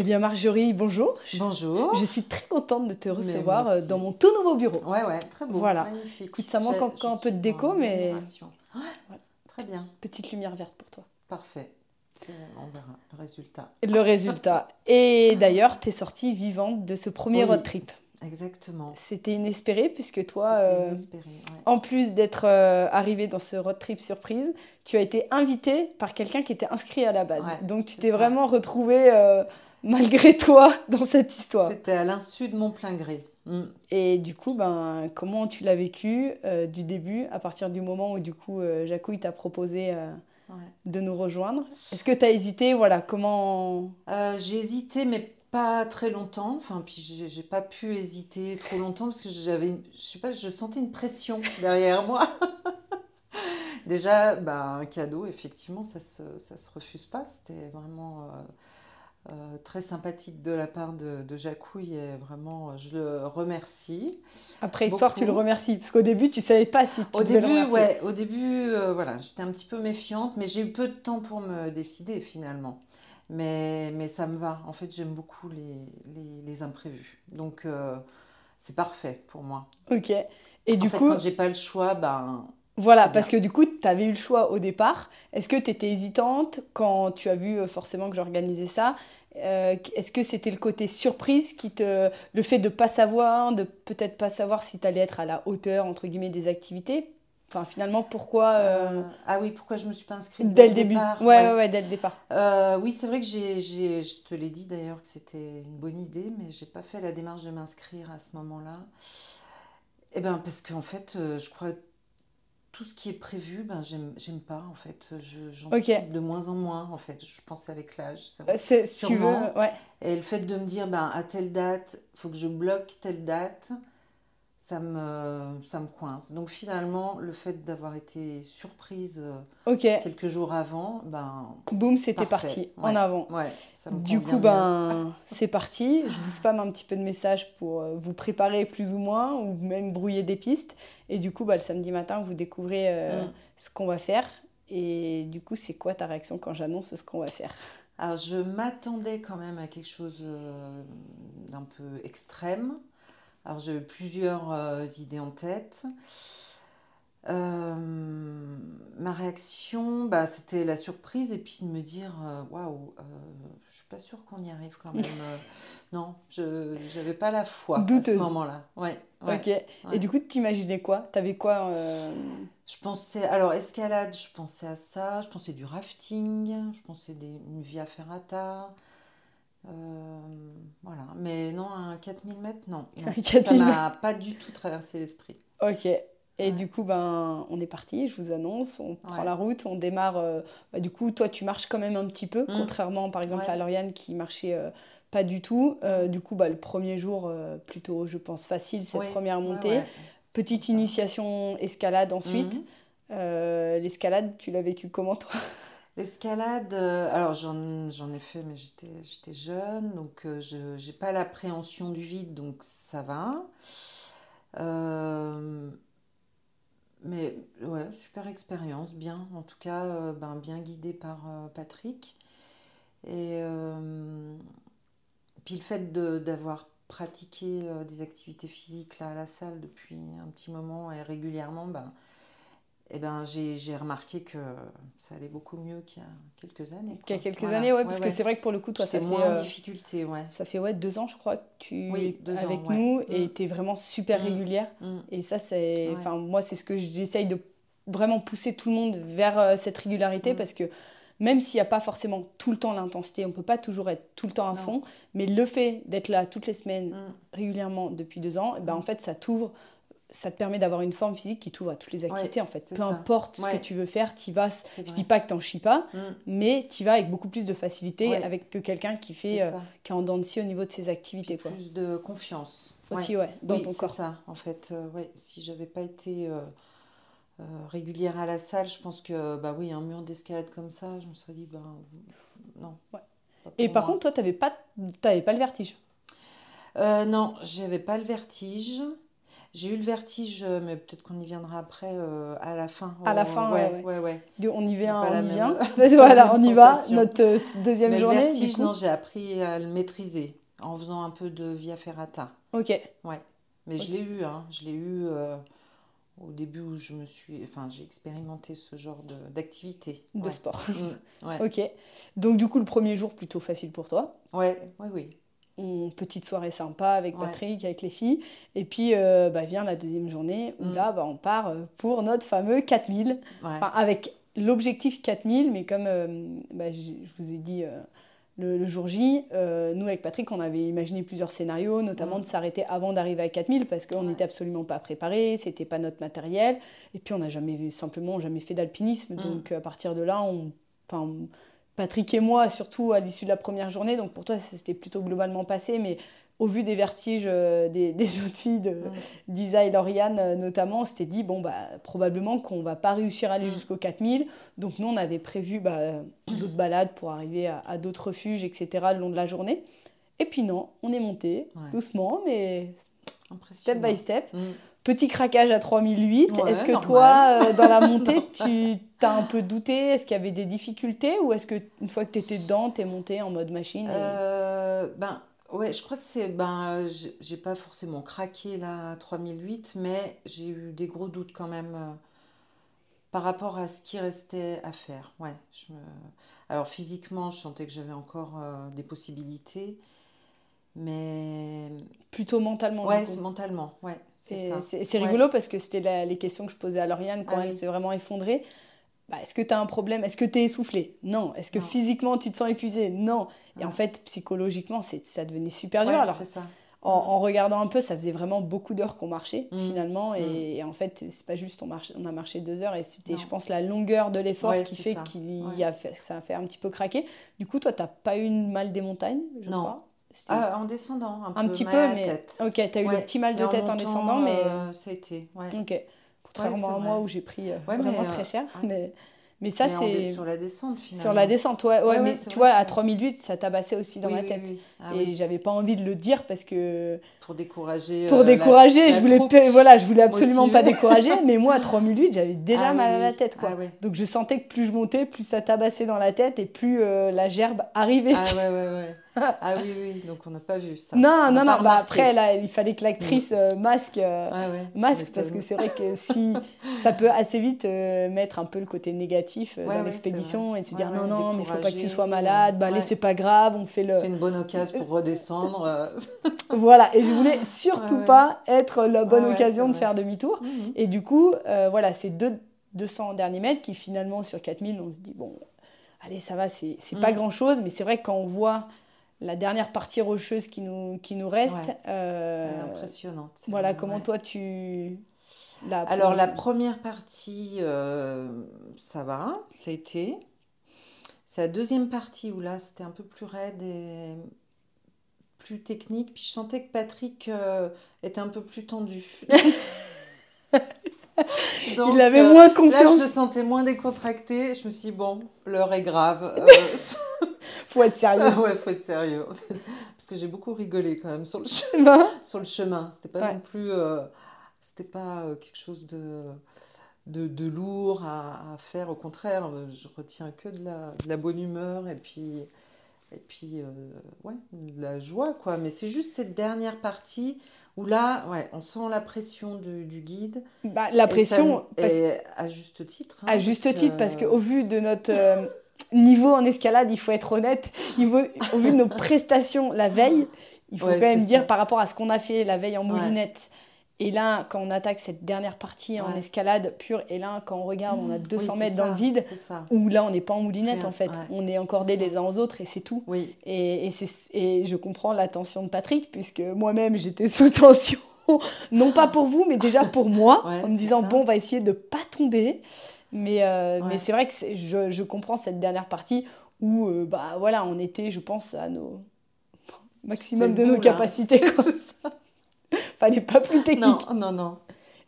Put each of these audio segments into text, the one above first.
Eh bien Marjorie, bonjour. Bonjour. Je suis très contente de te recevoir euh, dans mon tout nouveau bureau. Ouais, ouais, très beau. Voilà. Magnifique. Écoute, ça manque encore un peu de déco, mais. Très bien. Petite lumière verte pour toi. Parfait. On verra le résultat. Le résultat. Et d'ailleurs, tu es sortie vivante de ce premier road trip. Exactement. C'était inespéré puisque toi, euh, en plus d'être euh, arrivé dans ce road trip surprise, tu as été invité par quelqu'un qui était inscrit à la base. Donc tu t'es vraiment retrouvé euh, malgré toi dans cette histoire. C'était à l'insu de mon plein gré. Mm. Et du coup, ben, comment tu l'as vécu du début, à partir du moment où du coup Jacouille t'a proposé de nous rejoindre? Est-ce que tu as hésité? Voilà, comment J'ai hésité, mais pas très longtemps. Enfin, puis j'ai pas pu hésiter trop longtemps parce que j'avais, je sais pas, je sentais une pression derrière moi. Déjà, bah, un cadeau, effectivement, ça se, ça se refuse pas. C'était vraiment euh, euh, très sympathique de la part de, de Jacouille et vraiment, je le remercie. Après histoire, tu le remercies parce qu'au début, tu savais pas si tu au début, le ouais, au début, euh, voilà, j'étais un petit peu méfiante, mais j'ai eu peu de temps pour me décider finalement. Mais, mais ça me va. En fait, j'aime beaucoup les, les, les, imprévus. Donc, euh, c'est parfait pour moi. Ok. Et du fait, coup. Quand j'ai pas le choix, ben. Voilà, parce que du coup, tu avais eu le choix au départ. Est-ce que tu étais hésitante quand tu as vu euh, forcément que j'organisais ça? Euh, Est-ce que c'était le côté surprise qui te. Le fait de pas savoir, de peut-être pas savoir si tu allais être à la hauteur, entre guillemets, des activités? Enfin, finalement, pourquoi. Euh, ah oui, pourquoi je me suis pas inscrite dès, le début? ouais, ouais, dès le départ. Oui, c'est vrai que j'ai, je te l'ai dit d'ailleurs que c'était une bonne idée, mais j'ai pas fait la démarche de m'inscrire à ce moment-là. Eh ben, parce qu'en fait, je crois tout ce qui est prévu, ben, j'aime, j'aime pas en fait. Je, j'anticipe de moins en moins en fait. Je pense avec l'âge. C'est, sûrement. ouais. Et le fait de me dire, ben, à telle date, il faut que je bloque telle date ça me, ça me coince. Donc finalement, le fait d'avoir été surprise euh, quelques jours avant, ben... Boum, c'était parti, en avant. Ouais, du coup, ben, c'est parti. Je vous spam un petit peu de messages pour euh, vous préparer plus ou moins, ou même brouiller des pistes. Et du coup, ben, le samedi matin, vous découvrez euh, mm. ce qu'on va faire. Et du coup, c'est quoi ta réaction quand j'annonce ce qu'on va faire? Alors, je m'attendais quand même à quelque chose d'un peu extrême. Alors j'ai plusieurs euh, idées en tête. Euh, ma réaction, bah, c'était la surprise et puis de me dire euh, waouh, je suis pas sûre qu'on y arrive quand même. non, je n'avais pas la foi à ce moment-là. Ouais, ok. Et du coup, tu imaginais quoi? Tu avais quoi Je pensais, alors escalade, je pensais à ça. Je pensais du rafting. Je pensais des, une via ferrata. Euh, voilà, mais non, un 4000 mètres, non. ça m'a pas du tout traversé l'esprit. Ok. Et du coup, ben, on est parti, je vous annonce, on prend la route, on démarre. Euh, bah, du coup, toi, tu marches quand même un petit peu, mmh. contrairement par exemple à Lauriane qui marchait euh, pas du tout. du coup, bah, le premier jour, plutôt, je pense, facile, cette première montée. Petite initiation escalade ensuite. Mmh. L'escalade, tu l'as vécu comment toi? L'escalade, euh, alors j'en ai fait, mais j'étais jeune, donc euh, je n'ai pas l'appréhension du vide, donc ça va. Euh, mais ouais, super expérience, bien, en tout cas, ben, bien guidée par Patrick. Et puis le fait d'avoir pratiqué des activités physiques là, à la salle depuis un petit moment et régulièrement, ben, eh ben, j'ai remarqué que ça allait beaucoup mieux qu'il y a quelques années. Qu'il y a quelques années, ouais, parce que c'est vrai que pour le coup, toi, ça fait. moins euh, difficulté, ouais. Ça fait ouais, deux ans, je crois, que tu es avec nous et mm. tu es vraiment super mm. régulière. Mm. Et ça, c'est. Enfin, moi, c'est ce que j'essaye de vraiment pousser tout le monde vers euh, cette régularité parce que même s'il n'y a pas forcément tout le temps l'intensité, on ne peut pas toujours être tout le temps à fond, mais le fait d'être là toutes les semaines, régulièrement depuis deux ans, eh ben, en fait, ça t'ouvre ça te permet d'avoir une forme physique qui t'ouvre à toutes les activités en fait. Peu importe ce que tu veux faire, tu vas. Je dis pas que t'en chies pas, mm. mais tu vas avec beaucoup plus de facilité avec que quelqu'un qui fait euh, qui est en dents de scie au niveau de ses activités quoi. Plus de confiance. Aussi ouais, dans ton corps. ça en fait. Euh, ouais, si j'avais pas été euh, régulière à la salle, je pense que bah oui, un mur d'escalade comme ça, je me serais dit bah non. Et par contre, toi, tu n'avais pas, pas le vertige? Non, j'avais pas le vertige. J'ai eu le vertige, mais peut-être qu'on y viendra après, à la fin. À la fin, ouais. ouais, ouais. On y vient, on, y vient. voilà, on y va. Notre deuxième journée. Le vertige, non, j'ai appris à le maîtriser en faisant un peu de via ferrata. Ok. Ouais. Mais je l'ai eu, hein. Je l'ai eu au début où je me suis, enfin, j'ai expérimenté ce genre d'activité. De, sport. Mm, ouais. ok. Donc du coup, le premier jour plutôt facile pour toi. Ouais, oui, oui. On, petite soirée sympa avec Patrick, avec les filles. Et puis euh, bah, vient la deuxième journée où mm. là, bah, on part euh, pour notre fameux 4000. Enfin, avec l'objectif 4000, mais comme euh, bah, je vous ai dit le, jour J, nous avec Patrick, on avait imaginé plusieurs scénarios, notamment de s'arrêter avant d'arriver à 4000 parce qu'on n'était absolument pas préparé, c'était pas notre matériel, et puis on n'a jamais simplement jamais fait d'alpinisme, mm. donc à partir de là, on, Patrick et moi, surtout à l'issue de la première journée, donc pour toi c'était plutôt globalement passé, mais au vu des vertiges euh, des, autres filles, de, d'Isa et Lauriane euh, notamment, on s'était dit, bon, bah, probablement qu'on va pas réussir à aller jusqu'au 4000. Donc nous, on avait prévu bah, d'autres balades pour arriver à, d'autres refuges, etc., le long de la journée. Et puis non, on est monté doucement, mais step by step. Mm. Petit craquage à 3008. est-ce que toi, euh, dans la montée, tu as un peu douté? Est-ce qu'il y avait des difficultés? Ou est-ce qu'une fois que tu étais dedans, tu es monté en mode machine ben, Ouais, je crois que c'est. Ben, j'ai pas forcément craqué la 3008, mais j'ai eu des gros doutes quand même euh, par rapport à ce qui restait à faire. Ouais, je me... Alors physiquement, je sentais que j'avais encore euh, des possibilités, mais. Plutôt mentalement. Ouais, mentalement, ouais. C'est rigolo parce que c'était les questions que je posais à Lauriane quand ah elle s'est vraiment effondrée. Bah, est-ce que tu as un problème? Est-ce que tu es essoufflé Non. Est-ce que physiquement tu te sens épuisé Non. Et en fait, psychologiquement, ça devenait super dur. Alors, ça. En, regardant un peu, ça faisait vraiment beaucoup d'heures qu'on marchait mmh. finalement. Mmh. Et, en fait, c'est pas juste on, marche, on a marché deux heures et c'était, je pense, la longueur de l'effort qui fait que ça a fait un petit peu craquer. Du coup, toi, tu n'as pas eu mal des montagnes, je non. crois? Ah, en descendant, un, un petit peu, mais tête. ok, tu as eu le petit mal de tête en, descendant, mais euh, ça a été, ouais. Ok, contrairement à moi où j'ai pris euh, vraiment très cher, mais mais ça, c'est. Sur la descente, finalement. Sur la descente, ouais. ouais, mais tu vois, à 3008, ça tabassait aussi dans ma tête. Ah et j'avais pas envie de le dire parce que. Pour décourager. Pour euh, décourager, je voulais. Voilà, je voulais absolument pas décourager. mais moi, à 3008, j'avais déjà ah mal à la tête, quoi. Ah Donc je sentais que plus je montais, plus ça tabassait dans la tête et plus euh, la gerbe arrivait. Ah ouais, ouais, ouais. ah oui, oui, donc on n'a pas vu ça. Non, non, non, bah après, là, il fallait que l'actrice euh, masque, euh, masque parce que c'est vrai que si ça peut assez vite euh, mettre un peu le côté négatif dans l'expédition et de se dire non, non, mais il faut pas que tu sois malade, bah allez, c'est pas grave, on fait le. C'est une bonne occasion pour redescendre. voilà, et je voulais surtout pas être la bonne occasion de faire demi-tour. Mhm. Et du coup, voilà, ces deux, 200 derniers mètres qui finalement sur 4000, on se dit bon, allez, ça va, c'est pas mhm. grand chose, mais c'est vrai que quand on voit la dernière partie rocheuse qui nous, qui nous reste. Euh, impressionnante. Voilà, comment toi tu. Alors, la première partie, euh, ça va, ça a été. C'est la deuxième partie où là, c'était un peu plus raide et plus technique. Puis je sentais que Patrick euh, était un peu plus tendu. il avait moins confiance. Là, je le sentais moins décontracté. Je me suis dit, bon, l'heure est grave. faut être sérieux. ouais, faut être sérieux. Parce que j'ai beaucoup rigolé quand même sur le chemin. sur le chemin. C'était pas non plus. Euh, c'était pas euh, quelque chose de, de, de lourd à, à, faire. Au contraire, euh, je retiens que de la, de la bonne humeur et puis. Et puis, ouais, de la joie, quoi. Mais c'est juste cette dernière partie où là, ouais, on sent la pression du, du guide. Bah, la pression. à juste titre. Hein, à juste titre, parce qu'au vu de notre niveau en escalade, il faut être honnête, au vu de nos prestations la veille, il faut quand même dire par rapport à ce qu'on a fait la veille en moulinette. Et là, quand on attaque cette dernière partie en escalade pure, et là, quand on regarde, on a 200 mètres dans le vide, où là, on n'est pas en moulinette en fait. On est encordés les uns aux autres et c'est tout. Oui. Et, et, et je comprends la tension de Patrick, puisque moi-même, j'étais sous tension. non pas pour vous, mais déjà pour moi, en me disant, bon, on va essayer de pas tomber. Mais, euh, mais c'est vrai que je, je, comprends cette dernière partie où euh, bah, voilà, on était, je pense, à nos maximum de nos capacités. C'est ça. Fallait pas plus technique. Non, non, non.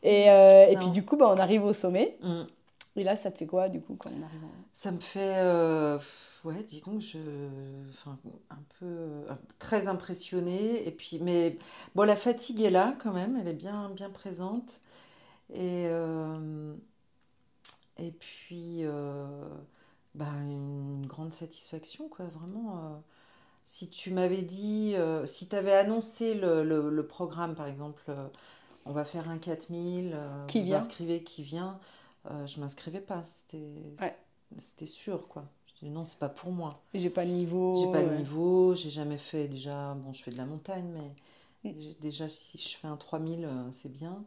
Et, euh, et puis du coup, bah, on arrive au sommet. Mm. Et là, ça te fait quoi, du coup, quand on arrive Ça me fait, euh, ouais, dis donc, je, enfin, un peu, très impressionnée. Et puis, mais bon, la fatigue est là quand même, elle est bien, bien présente. Et, euh, et puis, euh, bah, une grande satisfaction, quoi, vraiment. Si tu m'avais dit, si tu avais annoncé le, le, programme, par exemple, on va faire un 4000, qui vous vient inscrivez qui vient euh, je m'inscrivais pas. C'était sûr, quoi. Je dis non, c'est pas pour moi. J'ai pas le niveau. J'ai pas le niveau, j'ai jamais fait déjà. Bon, je fais de la montagne, mais mm. déjà, si je fais un 3000, euh, c'est bien.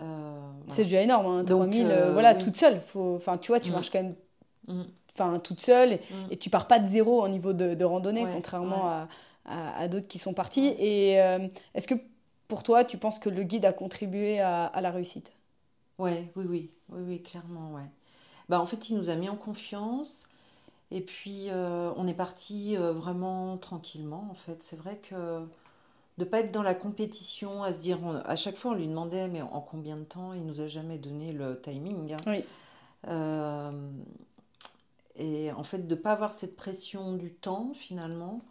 Euh, c'est déjà énorme, hein, 3000, voilà, toute seule. Faut... Enfin, tu vois, tu mm. marches quand même mm. Enfin, toute seule et, tu pars pas de zéro au niveau de, randonnée, contrairement à, à, d'autres qui sont partis. Et est-ce que pour toi, tu penses que le guide a contribué à, à la réussite? Ouais, oui, oui, oui, oui, clairement, ouais. Bah, en fait, il nous a mis en confiance. Et puis, euh, on est parti euh, vraiment tranquillement, en fait. C'est vrai que de pas être dans la compétition, à se dire, à chaque fois, on lui demandait, mais en combien de temps? Il nous a jamais donné le timing. Hein. Oui. Euh, et en fait, de pas avoir cette pression du temps, finalement,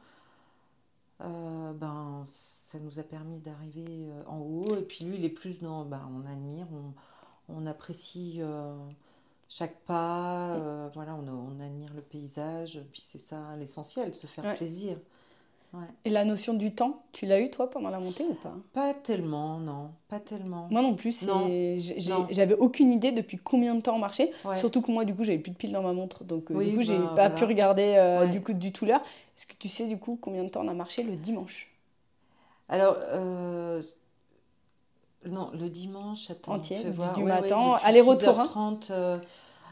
ben, ça nous a permis d'arriver en haut. Et puis lui, il est plus dans, ben, on admire, on, on apprécie euh, chaque pas, euh, voilà, on, admire le paysage, puis c'est ça l'essentiel, se faire plaisir. Et la notion du temps, tu l'as eu toi pendant la montée ou pas? Pas tellement, non, pas tellement. Moi non plus, j'avais aucune idée depuis combien de temps on marchait. Surtout que moi, du coup, j'avais plus de piles dans ma montre, donc euh, du coup, bah, j'ai pas pu regarder euh, du coup du tout l'heure. Est-ce que tu sais du coup combien de temps on a marché le dimanche? Alors. Euh, non, le dimanche, attends, Entier, du, voir. du matin, aller-retour. Hein. 30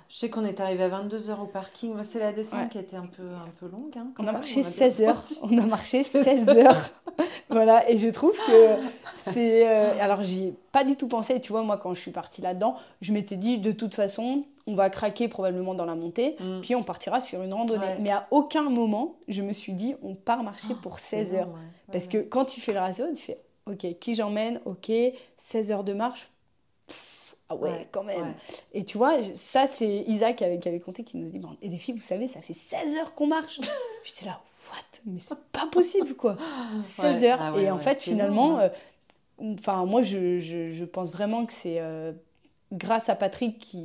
je sais qu'on est arrivé à 22h au parking. C'est la descente qui a été un peu, un peu longue. Hein, on, a marché 16 heures. On a marché 16 heures. voilà, et je trouve que c'est. Euh, alors, j'y ai pas du tout pensé. Tu vois, moi, quand je suis partie là-dedans, je m'étais dit, de toute façon, on va craquer probablement dans la montée, mm. puis on partira sur une randonnée. Mais à aucun moment, je me suis dit, on part marcher oh, pour 16 heures. Parce que quand tu fais le ratio, tu fais, ok, qui j'emmène, ok, 16 heures de marche, ah ouais, quand même. Et tu vois, ça, c'est Isaac qui avait, qui avait compté, qui nous a dit, bon, et les filles, vous savez, ça fait 16 heures qu'on marche. J'étais là, what? Mais c'est pas possible, quoi. 16 heures. Ah et en fait, finalement, hein. euh, enfin, moi, je, je, je, pense vraiment que c'est euh, grâce à Patrick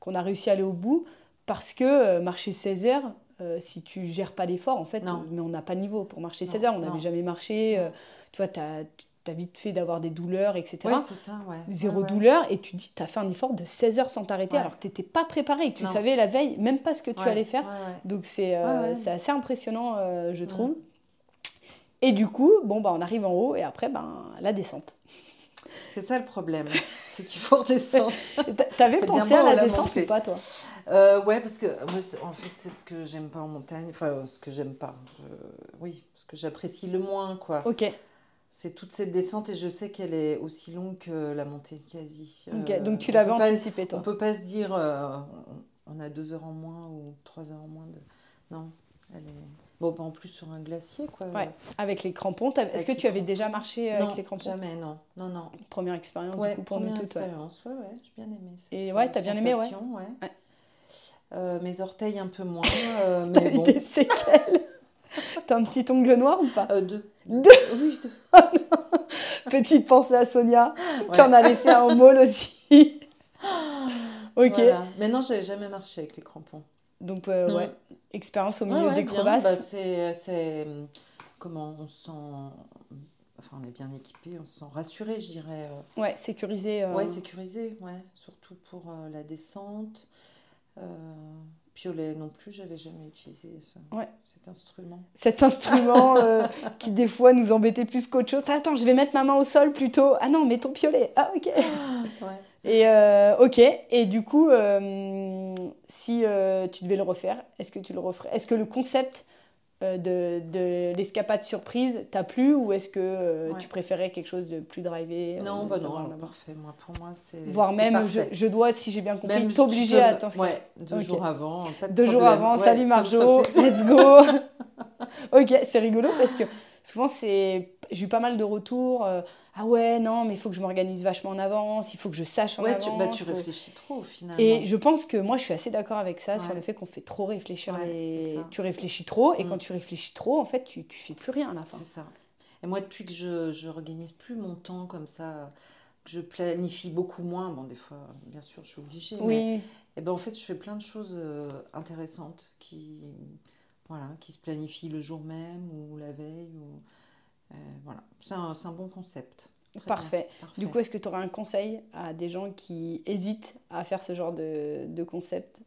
qu'on a réussi à aller au bout, parce que euh, marcher 16 heures, si tu gères pas l'effort, en fait, mais on n'a pas de niveau pour marcher 16 heures. On n'avait jamais marché. tu vois, as as vite fait d'avoir des douleurs, etc. Oui, c'est ça, ouais. Zéro douleur, et tu dis, tu as fait un effort de 16 heures sans t'arrêter, alors que tu n'étais pas préparé, que tu savais la veille même pas ce que tu allais faire. Donc c'est euh, assez impressionnant, euh, je trouve. Et du coup, bon, bah, on arrive en haut, et après, ben, la descente. C'est ça le problème, c'est qu'il faut redescendre. T'avais pensé à la, descente ou pas, toi? Euh, Ouais, parce que en fait, c'est ce que j'aime pas en montagne. Enfin, ce que j'aime pas. Oui, ce que j'apprécie le moins, quoi. Ok c'est toute cette descente et je sais qu'elle est aussi longue que la montée, quasi. Euh, donc tu l'avais anticipé, toi On peut pas se dire euh, on a deux heures en moins ou trois heures en moins. De... Non, elle est. Bon, pas en plus sur un glacier, quoi. Ouais, avec les crampons. Est-ce que tu avais déjà marché avec les crampons? Jamais, non. Non, non. Première expérience, du coup, pour nous toutes. expérience, ouais, ouais, j'ai bien aimé. Et ouais, t'as bien aimé, ouais. ouais. Euh, mes orteils un peu moins. mais bon. des séquelles T'as un petit ongle noir ou pas Deux. Deux Oui, deux. Petite pensée à Sonia, qui en a laissé un au mall aussi. ok. Mais non, j'avais jamais marché avec les crampons. Donc, euh, ouais, expérience au milieu des crevasses. Bah, c'est. Comment on se sent. Enfin, on est bien équipé, on se sent rassuré, je dirais. Euh. Ouais, sécurisé. Euh. Ouais, sécurisé, ouais. Surtout pour la descente. Piolet non plus, j'avais jamais utilisé cet instrument. Cet instrument euh, qui des fois nous embêtait plus qu'autre chose. Attends, je vais mettre ma main au sol plutôt. Ah non, mets ton piolet. Ah ok. Et euh, ok. Et du coup, euh, si tu devais le refaire, est-ce que tu le referais? Est-ce que le concept de, de l'escapade surprise t'a plu ou est-ce que euh, tu préférais quelque chose de plus drivé euh, Non, bah non, parfait. Moi, pour moi, c'est. Voire même, je, je, dois, si j'ai bien compris, t'obliger à t'inscrire. Ouais, deux jours avant. deux jours avant, salut Marjo, let's go. ok, c'est rigolo parce que souvent, c'est j'ai eu pas mal de retours. Euh, ah ouais, non, mais il faut que je m'organise vachement en avance, il faut que je sache en avance. Tu, bah, tu réfléchis trop finalement. Et je pense que moi, je suis assez d'accord avec ça sur le fait qu'on fait trop réfléchir. Tu réfléchis trop, et mm. quand tu réfléchis trop, en fait, tu, tu fais plus rien à la fin. C'est ça. Et moi, depuis que je, je organise plus mon temps comme ça, que je planifie beaucoup moins, bon, des fois, bien sûr, je suis obligée, oui. mais et ben, en fait, je fais plein de choses euh, intéressantes qui, voilà, qui se planifient le jour même ou la veille. Ou, euh, voilà, c'est un, un, bon concept. Parfait. Du coup, est-ce que tu auras un conseil à des gens qui hésitent à faire ce genre de, de concept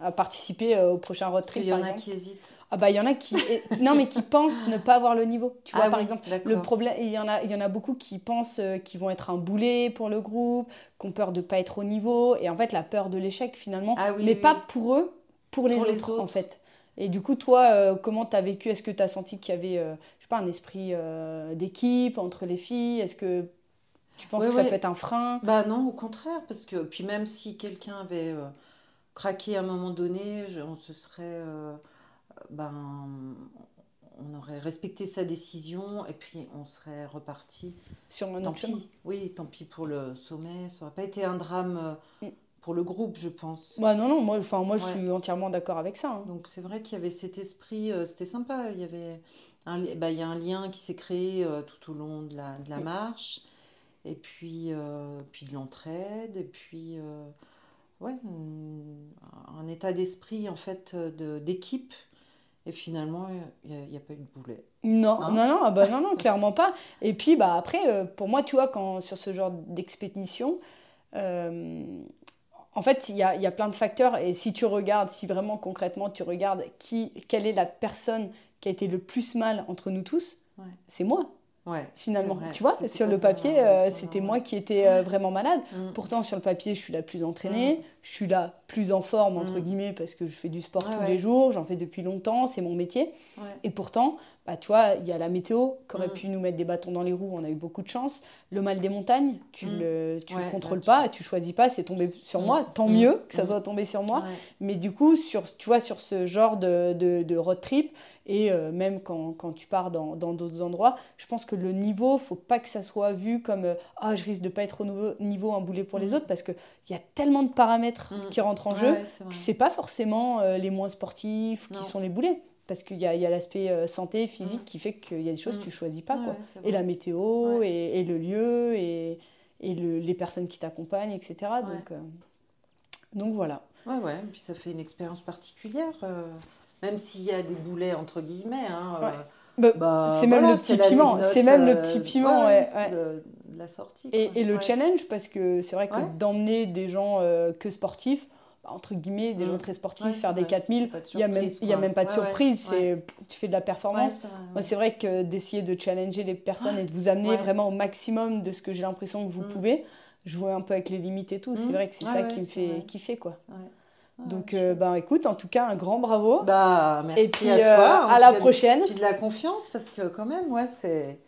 à, participer euh, au prochain road trip. Il y en a qui hésitent? Ah bah il y en a qui non mais qui pensent ne pas avoir le niveau. Tu vois ah par exemple le problème il y en a il y en a beaucoup qui pensent euh, qu'ils vont être un boulet pour le groupe, qui ont peur de pas être au niveau et en fait la peur de l'échec finalement ah mais pas pour eux, pour les, autres, en fait. Et du coup toi euh, comment tu as vécu? Est-ce que tu as senti qu'il y avait je sais pas un esprit d'équipe entre les filles? Est-ce que tu penses que ça peut être un frein? Bah non, au contraire parce que puis même si quelqu'un avait craqué à un moment donné, on se serait. Euh, ben, on aurait respecté sa décision et puis on serait reparti. Sur un tant pis. Oui, tant pis pour le sommet. Ça n'aurait pas été un drame euh, mm. Pour le groupe, je pense. Bah non, non, moi, enfin, moi je suis entièrement d'accord avec ça. Hein. Donc c'est vrai qu'il y avait cet esprit, euh, c'était sympa. Il y avait un, bah, il y a un lien qui s'est créé tout au long de la, de la marche. Et puis, puis de l'entraide. Et puis ouais, un état d'esprit en fait d'équipe. Et finalement, il n'y a, pas eu de boulet. Non, hein non, non, ah bah non, non, clairement pas. Et puis, bah, après, euh, pour moi, tu vois, quand, sur ce genre d'expédition, euh, en fait, il y a, y a, plein de facteurs. Et si tu regardes, si vraiment concrètement tu regardes qui, quelle est la personne qui a été le plus mal entre nous tous, c'est moi finalement. Tu vois, sur le papier, euh, c'était moi qui étais euh, vraiment malade. Mm. Pourtant, sur le papier, je suis la plus entraînée, mm. je suis la plus en forme, entre mm. guillemets, parce que je fais du sport tous les jours, j'en fais depuis longtemps, c'est mon métier. Et pourtant, bah, tu vois, il y a la météo qui aurait pu nous mettre des bâtons dans les roues, on a eu beaucoup de chance. Le mal des montagnes, tu ne le, tu le contrôles pas, tu... choisis pas, c'est tombé sur moi, tant mieux que ça soit tombé sur moi. Mais du coup, sur, tu vois, sur ce genre de, de, de road trip, et euh, même quand, quand, tu pars dans d'autres endroits, je pense que le niveau, faut pas que ça soit vu comme euh, ah je risque de pas être au niveau, niveau un boulet pour les mm. autres parce qu'il y a tellement de paramètres mm. qui rentrent en jeu que c'est pas forcément euh, les moins sportifs qui sont les boulets. Parce qu'il y a, a l'aspect santé, physique mm. qui fait qu'il y a des choses que tu choisis pas. quoi. Et la météo, et, et, le lieu, et, et le, les personnes qui t'accompagnent, etc. Donc, donc voilà. Ouais, ouais, puis ça fait une expérience particulière même s'il y a des boulets entre guillemets. Hein, euh, bah, bah, c'est même, le petit piment. C'est même le petit piment. Ouais, de, la sortie. Et, et le challenge, parce que c'est vrai que d'emmener des gens euh, que sportifs, entre guillemets, des mm. gens très sportifs, faire des 4000, il n'y a, même, y a même pas de surprise. Tu fais de la performance. Moi, c'est vrai que d'essayer de challenger les personnes et de vous amener vraiment au maximum de ce que j'ai l'impression que vous mm. pouvez, jouer un peu avec les limites et tout. C'est mm. vrai que c'est ça qui me fait kiffer. quoi. Donc, euh, ben, écoute, en tout cas, un grand bravo. Bah, merci et puis, à toi. Euh, à la prochaine. Puis de la confiance, parce que quand même, ouais, c'est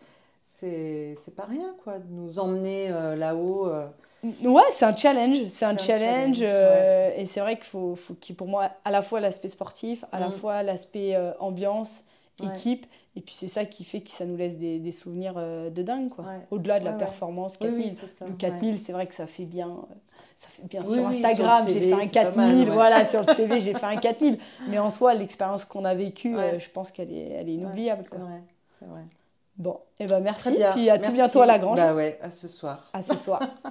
c'est pas rien, quoi, de nous emmener euh, là-haut. Ouais, c'est un challenge. C'est un, challenge. Et c'est vrai qu'il faut, faut qu'il pour moi, à la fois l'aspect sportif, à la mm. fois l'aspect ambiance, équipe. Et puis c'est ça qui fait que ça nous laisse des, des souvenirs de dingue, quoi. Au-delà de la performance 4000. le 4000, c'est vrai que ça fait bien ça fait bien sur Instagram, j'ai fait un 4000, voilà, sur le CV, j'ai fait un 4000. Mais en soi, l'expérience qu'on a vécue, euh, je pense qu'elle est, elle est inoubliable. c'est vrai, c'est vrai. Bon, et eh ben merci, puis à tout bientôt à la Grange. Bah ouais, à ce soir. À ce soir.